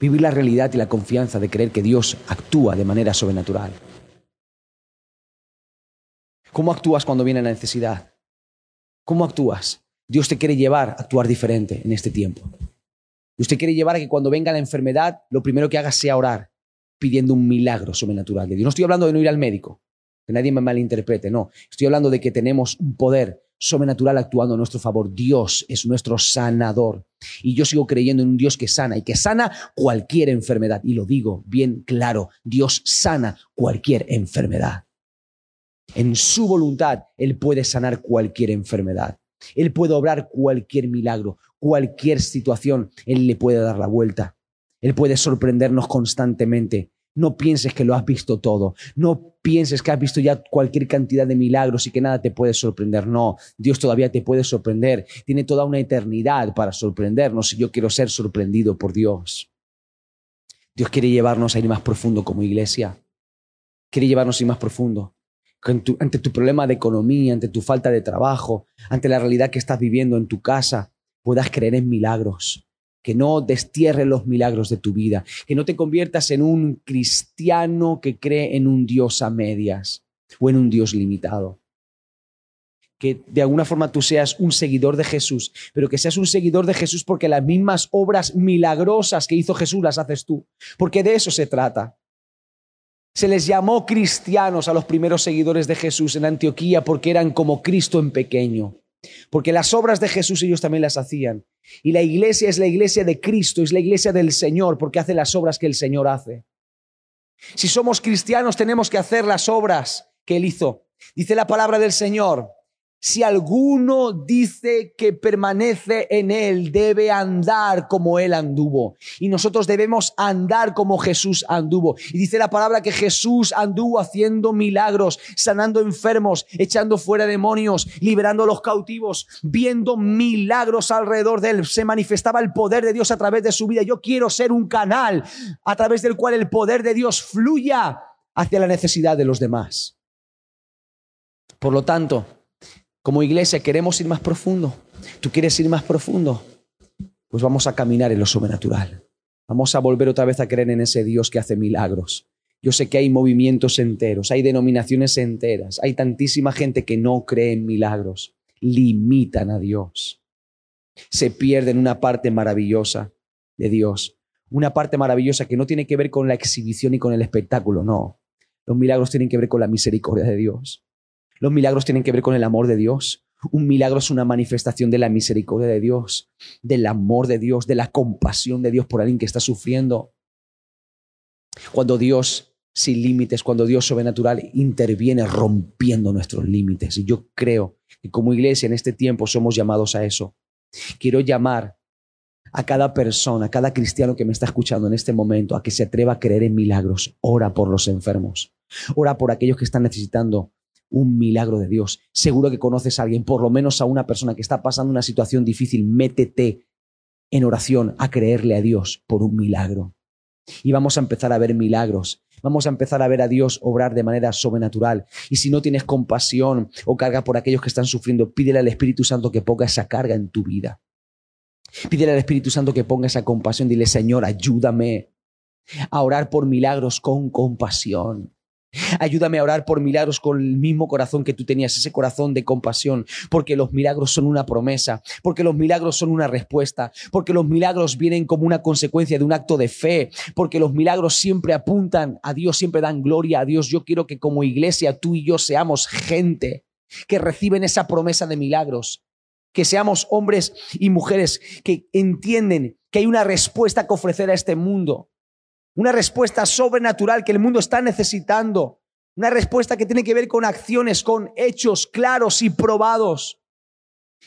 Vivir la realidad y la confianza de creer que Dios actúa de manera sobrenatural. ¿Cómo actúas cuando viene la necesidad? ¿Cómo actúas? Dios te quiere llevar a actuar diferente en este tiempo. Dios te quiere llevar a que cuando venga la enfermedad, lo primero que hagas sea orar, pidiendo un milagro sobrenatural de Dios. No estoy hablando de no ir al médico, que nadie me malinterprete, no. Estoy hablando de que tenemos un poder sobrenatural actuando a nuestro favor. Dios es nuestro sanador. Y yo sigo creyendo en un Dios que sana y que sana cualquier enfermedad. Y lo digo bien claro, Dios sana cualquier enfermedad. En su voluntad, Él puede sanar cualquier enfermedad. Él puede obrar cualquier milagro, cualquier situación. Él le puede dar la vuelta. Él puede sorprendernos constantemente. No pienses que lo has visto todo. No pienses que has visto ya cualquier cantidad de milagros y que nada te puede sorprender. No, Dios todavía te puede sorprender. Tiene toda una eternidad para sorprendernos y yo quiero ser sorprendido por Dios. Dios quiere llevarnos a ir más profundo como iglesia. Quiere llevarnos a ir más profundo. Ante tu problema de economía, ante tu falta de trabajo, ante la realidad que estás viviendo en tu casa, puedas creer en milagros que no destierre los milagros de tu vida, que no te conviertas en un cristiano que cree en un Dios a medias o en un Dios limitado. Que de alguna forma tú seas un seguidor de Jesús, pero que seas un seguidor de Jesús porque las mismas obras milagrosas que hizo Jesús las haces tú, porque de eso se trata. Se les llamó cristianos a los primeros seguidores de Jesús en Antioquía porque eran como Cristo en pequeño. Porque las obras de Jesús ellos también las hacían. Y la iglesia es la iglesia de Cristo, es la iglesia del Señor, porque hace las obras que el Señor hace. Si somos cristianos tenemos que hacer las obras que Él hizo. Dice la palabra del Señor, si alguno dice que permanece en Él, debe andar como Él anduvo. Y nosotros debemos andar como Jesús anduvo. Y dice la palabra que Jesús anduvo haciendo milagros, sanando enfermos, echando fuera demonios, liberando a los cautivos, viendo milagros alrededor de Él. Se manifestaba el poder de Dios a través de su vida. Yo quiero ser un canal a través del cual el poder de Dios fluya hacia la necesidad de los demás. Por lo tanto, como iglesia queremos ir más profundo. ¿Tú quieres ir más profundo? Pues vamos a caminar en lo sobrenatural. Vamos a volver otra vez a creer en ese Dios que hace milagros. Yo sé que hay movimientos enteros, hay denominaciones enteras, hay tantísima gente que no cree en milagros, limitan a Dios. Se pierden una parte maravillosa de Dios, una parte maravillosa que no tiene que ver con la exhibición y con el espectáculo, no. Los milagros tienen que ver con la misericordia de Dios. Los milagros tienen que ver con el amor de Dios. Un milagro es una manifestación de la misericordia de Dios, del amor de Dios, de la compasión de Dios por alguien que está sufriendo. Cuando Dios sin límites, cuando Dios sobrenatural interviene rompiendo nuestros límites. Y yo creo que como iglesia en este tiempo somos llamados a eso. Quiero llamar a cada persona, a cada cristiano que me está escuchando en este momento, a que se atreva a creer en milagros. Ora por los enfermos. Ora por aquellos que están necesitando un milagro de Dios. Seguro que conoces a alguien, por lo menos a una persona que está pasando una situación difícil. Métete en oración a creerle a Dios por un milagro. Y vamos a empezar a ver milagros. Vamos a empezar a ver a Dios obrar de manera sobrenatural. Y si no tienes compasión o carga por aquellos que están sufriendo, pídele al Espíritu Santo que ponga esa carga en tu vida. Pídele al Espíritu Santo que ponga esa compasión. Dile, Señor, ayúdame a orar por milagros con compasión. Ayúdame a orar por milagros con el mismo corazón que tú tenías, ese corazón de compasión, porque los milagros son una promesa, porque los milagros son una respuesta, porque los milagros vienen como una consecuencia de un acto de fe, porque los milagros siempre apuntan a Dios, siempre dan gloria a Dios. Yo quiero que como iglesia tú y yo seamos gente que reciben esa promesa de milagros, que seamos hombres y mujeres que entienden que hay una respuesta que ofrecer a este mundo una respuesta sobrenatural que el mundo está necesitando. Una respuesta que tiene que ver con acciones, con hechos claros y probados.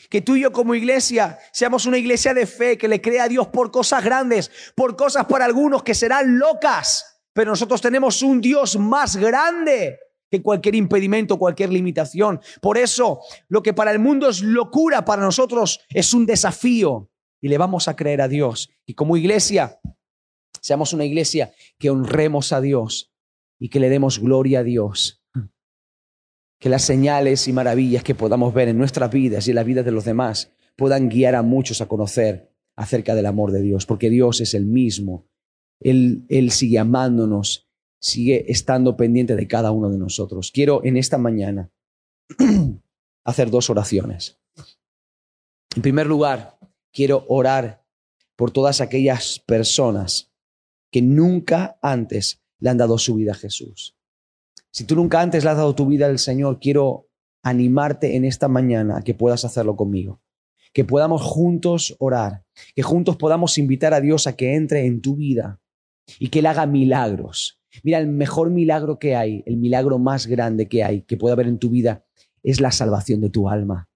Que tú y yo como iglesia seamos una iglesia de fe que le crea a Dios por cosas grandes, por cosas para algunos que serán locas. Pero nosotros tenemos un Dios más grande que cualquier impedimento, cualquier limitación. Por eso, lo que para el mundo es locura, para nosotros es un desafío. Y le vamos a creer a Dios. Y como iglesia Seamos una iglesia que honremos a Dios y que le demos gloria a Dios. Que las señales y maravillas que podamos ver en nuestras vidas y en las vidas de los demás puedan guiar a muchos a conocer acerca del amor de Dios, porque Dios es el mismo. Él, él sigue amándonos, sigue estando pendiente de cada uno de nosotros. Quiero en esta mañana *clears throat* hacer dos oraciones. En primer lugar, quiero orar por todas aquellas personas que nunca antes le han dado su vida a Jesús. Si tú nunca antes le has dado tu vida al Señor, quiero animarte en esta mañana a que puedas hacerlo conmigo. Que podamos juntos orar, que juntos podamos invitar a Dios a que entre en tu vida y que Él haga milagros. Mira, el mejor milagro que hay, el milagro más grande que hay, que puede haber en tu vida, es la salvación de tu alma.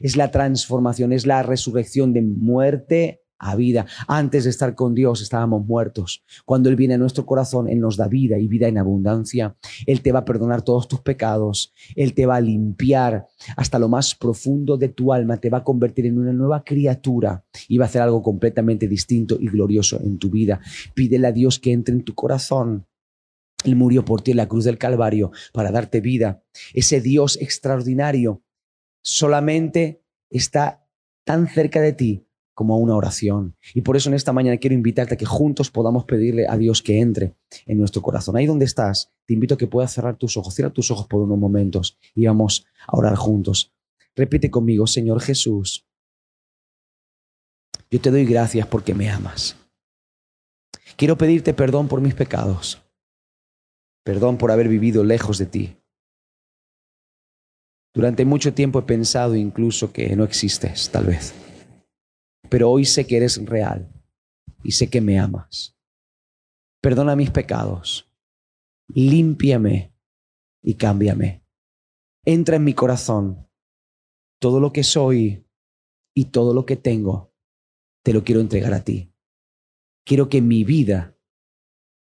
Es la transformación, es la resurrección de muerte a vida. Antes de estar con Dios estábamos muertos. Cuando Él viene a nuestro corazón, Él nos da vida y vida en abundancia. Él te va a perdonar todos tus pecados. Él te va a limpiar hasta lo más profundo de tu alma. Te va a convertir en una nueva criatura y va a hacer algo completamente distinto y glorioso en tu vida. Pídele a Dios que entre en tu corazón. Él murió por ti en la cruz del Calvario para darte vida. Ese Dios extraordinario solamente está tan cerca de ti como una oración. Y por eso en esta mañana quiero invitarte a que juntos podamos pedirle a Dios que entre en nuestro corazón. Ahí donde estás, te invito a que puedas cerrar tus ojos. Cierra tus ojos por unos momentos y vamos a orar juntos. Repite conmigo, Señor Jesús, yo te doy gracias porque me amas. Quiero pedirte perdón por mis pecados. Perdón por haber vivido lejos de ti. Durante mucho tiempo he pensado incluso que no existes, tal vez pero hoy sé que eres real y sé que me amas. Perdona mis pecados, límpiame y cámbiame. Entra en mi corazón. Todo lo que soy y todo lo que tengo, te lo quiero entregar a ti. Quiero que mi vida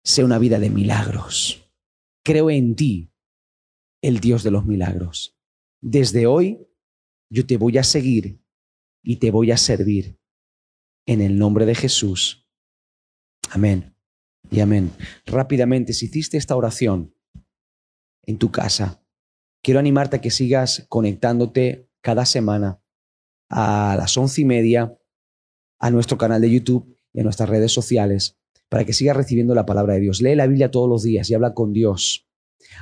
sea una vida de milagros. Creo en ti, el Dios de los milagros. Desde hoy yo te voy a seguir y te voy a servir en el nombre de Jesús. Amén. Y amén. Rápidamente, si hiciste esta oración en tu casa, quiero animarte a que sigas conectándote cada semana a las once y media a nuestro canal de YouTube y a nuestras redes sociales para que sigas recibiendo la palabra de Dios. Lee la Biblia todos los días y habla con Dios.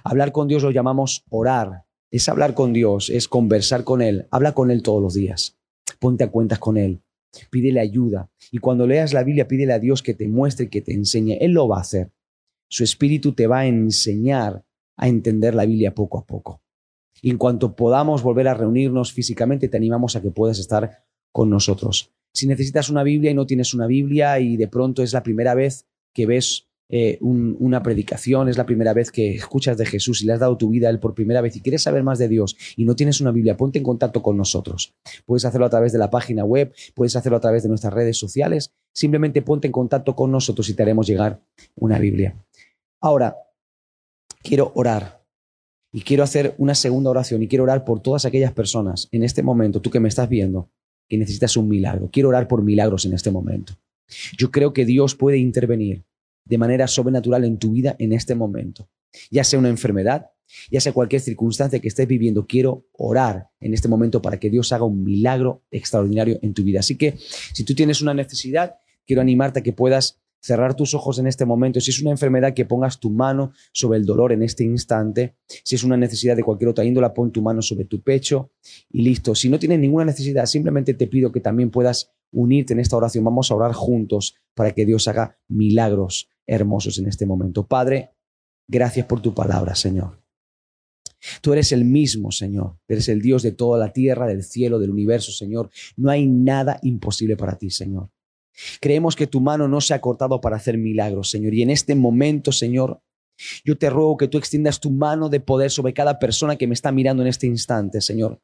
Hablar con Dios lo llamamos orar. Es hablar con Dios, es conversar con Él. Habla con Él todos los días. Ponte a cuentas con Él pídele ayuda. Y cuando leas la Biblia, pídele a Dios que te muestre, que te enseñe. Él lo va a hacer. Su espíritu te va a enseñar a entender la Biblia poco a poco. Y en cuanto podamos volver a reunirnos físicamente, te animamos a que puedas estar con nosotros. Si necesitas una Biblia y no tienes una Biblia y de pronto es la primera vez que ves eh, una predicación, es la primera vez que escuchas de Jesús y le has dado tu vida a Él por primera vez y quieres saber más de Dios y no tienes una Biblia, ponte en contacto con nosotros. Puedes hacerlo a través de la página web, puedes hacerlo a través de nuestras redes sociales. Simplemente ponte en contacto con nosotros y te haremos llegar una Biblia. Ahora, quiero orar y quiero hacer una segunda oración y quiero orar por todas aquellas personas en este momento, tú que me estás viendo, que necesitas un milagro. Quiero orar por milagros en este momento. Yo creo que Dios puede intervenir de manera sobrenatural en tu vida en este momento. Ya sea una enfermedad, ya sea cualquier circunstancia que estés viviendo, quiero orar en este momento para que Dios haga un milagro extraordinario en tu vida. Así que si tú tienes una necesidad, quiero animarte a que puedas cerrar tus ojos en este momento. Si es una enfermedad, que pongas tu mano sobre el dolor en este instante. Si es una necesidad de cualquier otra índola, pon tu mano sobre tu pecho y listo. Si no tienes ninguna necesidad, simplemente te pido que también puedas unirte en esta oración. Vamos a orar juntos para que Dios haga milagros hermosos en este momento. Padre, gracias por tu palabra, Señor. Tú eres el mismo, Señor. Eres el Dios de toda la tierra, del cielo, del universo, Señor. No hay nada imposible para ti, Señor. Creemos que tu mano no se ha cortado para hacer milagros, Señor. Y en este momento, Señor, yo te ruego que tú extiendas tu mano de poder sobre cada persona que me está mirando en este instante, Señor.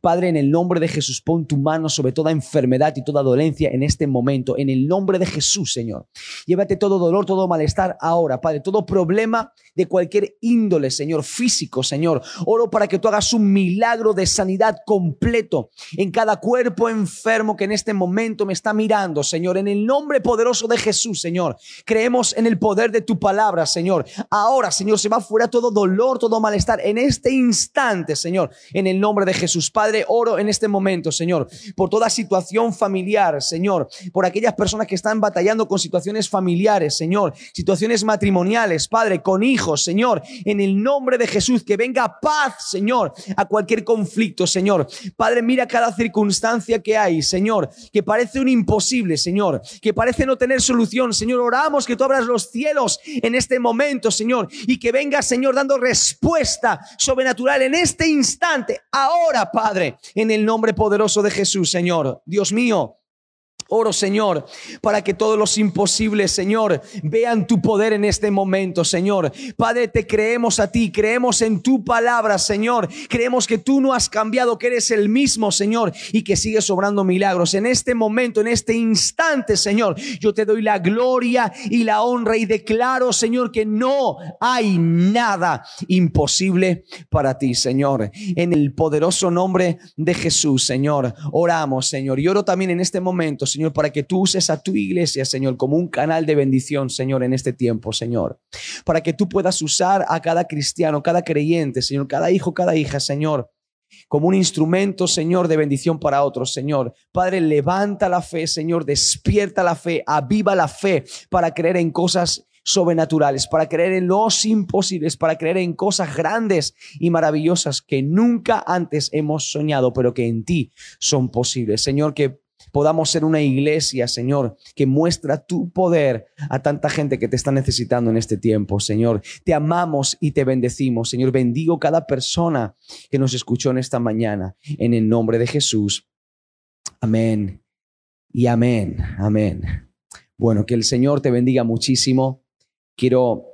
Padre, en el nombre de Jesús, pon tu mano sobre toda enfermedad y toda dolencia en este momento. En el nombre de Jesús, Señor. Llévate todo dolor, todo malestar ahora, Padre. Todo problema de cualquier índole, Señor, físico, Señor. Oro para que tú hagas un milagro de sanidad completo en cada cuerpo enfermo que en este momento me está mirando, Señor. En el nombre poderoso de Jesús, Señor. Creemos en el poder de tu palabra, Señor Ahora, Señor, se va fuera todo dolor, todo malestar. En este instante, Señor, en el nombre de Jesús. Padre, oro en este momento, Señor, por toda situación familiar, Señor, por aquellas personas que están batallando con situaciones familiares, Señor, situaciones matrimoniales, Padre, con hijos, Señor, en el nombre de Jesús, que venga paz, Señor, a cualquier conflicto, Señor. Padre, mira cada circunstancia que hay, Señor, que parece un imposible, Señor, que parece no tener solución, Señor. Oramos que tú abras los cielos en este momento, Señor Señor, y que venga, Señor, dando respuesta sobrenatural en este instante, ahora, Padre, en el nombre poderoso de Jesús, Señor. Dios mío, Oro, Señor, para que todos los imposibles, Señor, vean tu poder en este momento, Señor. Padre, te creemos a ti, creemos en tu palabra, Señor. Creemos que tú no has cambiado, que eres el mismo, Señor, y que sigues sobrando milagros. En este momento, en este instante, Señor, yo te doy la gloria y la honra y declaro, Señor, que no hay nada imposible para ti, Señor. En el poderoso nombre de Jesús, Señor, oramos, Señor. Y oro también en este momento, Señor, para que tú uses a tu iglesia, Señor, como un canal de bendición, Señor, en este tiempo, Señor. Para que tú puedas usar a cada cristiano, cada creyente, Señor, cada hijo, cada hija, Señor, como un instrumento, Señor, de bendición para otros, Señor. Padre, levanta la fe, Señor, despierta la fe, aviva la fe para creer en cosas sobrenaturales, para creer en los imposibles, para creer en cosas grandes y maravillosas que nunca antes hemos soñado, pero que en ti son posibles. Señor, que podamos ser una iglesia, Señor, que muestra tu poder a tanta gente que te está necesitando en este tiempo, Señor. Te amamos y te bendecimos, Señor. Bendigo cada persona que nos escuchó en esta mañana, en el nombre de Jesús. Amén y amén, amén. Bueno, que el Señor te bendiga muchísimo. Quiero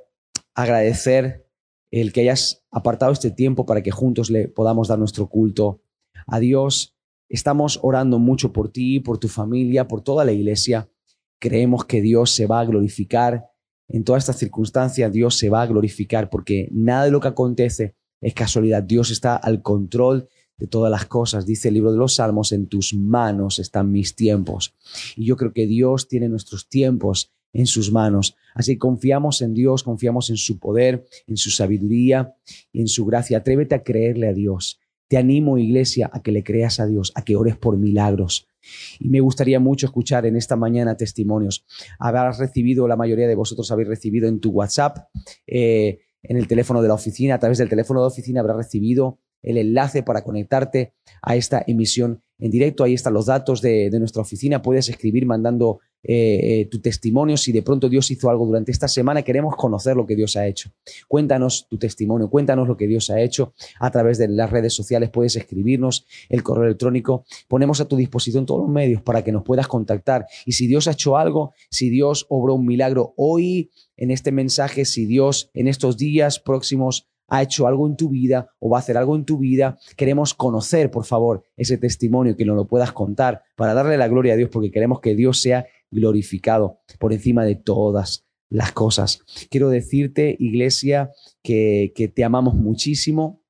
agradecer el que hayas apartado este tiempo para que juntos le podamos dar nuestro culto a Dios Estamos orando mucho por ti, por tu familia, por toda la iglesia. Creemos que Dios se va a glorificar. En todas estas circunstancias Dios se va a glorificar porque nada de lo que acontece es casualidad. Dios está al control de todas las cosas. Dice el libro de los Salmos, en tus manos están mis tiempos. Y yo creo que Dios tiene nuestros tiempos en sus manos. Así confiamos en Dios, confiamos en su poder, en su sabiduría y en su gracia. Atrévete a creerle a Dios. Te animo, iglesia, a que le creas a Dios, a que ores por milagros. Y me gustaría mucho escuchar en esta mañana testimonios. Habrás recibido, la mayoría de vosotros habéis recibido en tu WhatsApp, eh, en el teléfono de la oficina, a través del teléfono de la oficina habrás recibido el enlace para conectarte a esta emisión en directo. Ahí están los datos de, nuestra oficina. Puedes escribir mandando eh, eh, tu testimonio. Si de pronto Dios hizo algo durante esta semana, queremos conocer lo que Dios ha hecho. Cuéntanos tu testimonio, cuéntanos lo que Dios ha hecho a través de las redes sociales. Puedes escribirnos el correo electrónico. Ponemos a tu disposición todos los medios para que nos puedas contactar. Y si Dios ha hecho algo, si Dios obró un milagro hoy en este mensaje, si Dios en estos días próximos ha hecho algo en tu vida o va a hacer algo en tu vida. Queremos conocer, por favor, ese testimonio, que nos lo puedas contar para darle la gloria a Dios, porque queremos que Dios sea glorificado por encima de todas las cosas. Quiero decirte, iglesia, que, que te amamos muchísimo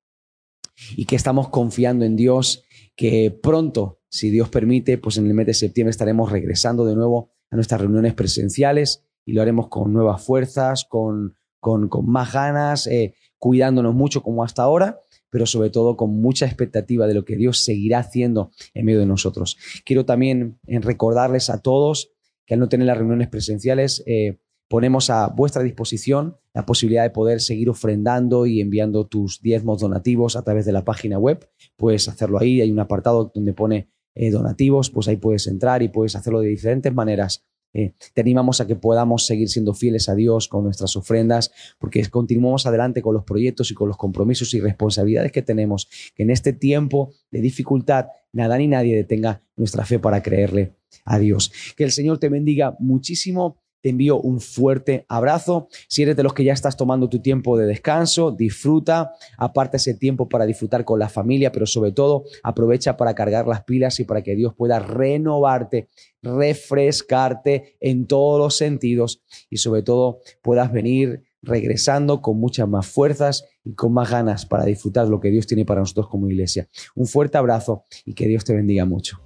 y que estamos confiando en Dios, que pronto, si Dios permite, pues en el mes de septiembre estaremos regresando de nuevo a nuestras reuniones presenciales y lo haremos con nuevas fuerzas, con, con, con más ganas. Eh, cuidándonos mucho como hasta ahora, pero sobre todo con mucha expectativa de lo que Dios seguirá haciendo en medio de nosotros. Quiero también eh, recordarles a todos que al no tener las reuniones presenciales, eh, ponemos a vuestra disposición la posibilidad de poder seguir ofrendando y enviando tus diezmos donativos a través de la página web. Puedes hacerlo ahí, hay un apartado donde pone eh, donativos, pues ahí puedes entrar y puedes hacerlo de diferentes maneras eh, te animamos a que podamos seguir siendo fieles a Dios con nuestras ofrendas, porque continuamos adelante con los proyectos y con los compromisos y responsabilidades que tenemos, que en este tiempo de dificultad nada ni nadie detenga nuestra fe para creerle a Dios. Que el Señor te bendiga muchísimo te envío un fuerte abrazo. Si eres de los que ya estás tomando tu tiempo de descanso, disfruta, aparta ese tiempo para disfrutar con la familia, pero sobre todo aprovecha para cargar las pilas y para que Dios pueda renovarte, refrescarte en todos los sentidos y sobre todo puedas venir regresando con muchas más fuerzas y con más ganas para disfrutar lo que Dios tiene para nosotros como iglesia. Un fuerte abrazo y que Dios te bendiga mucho.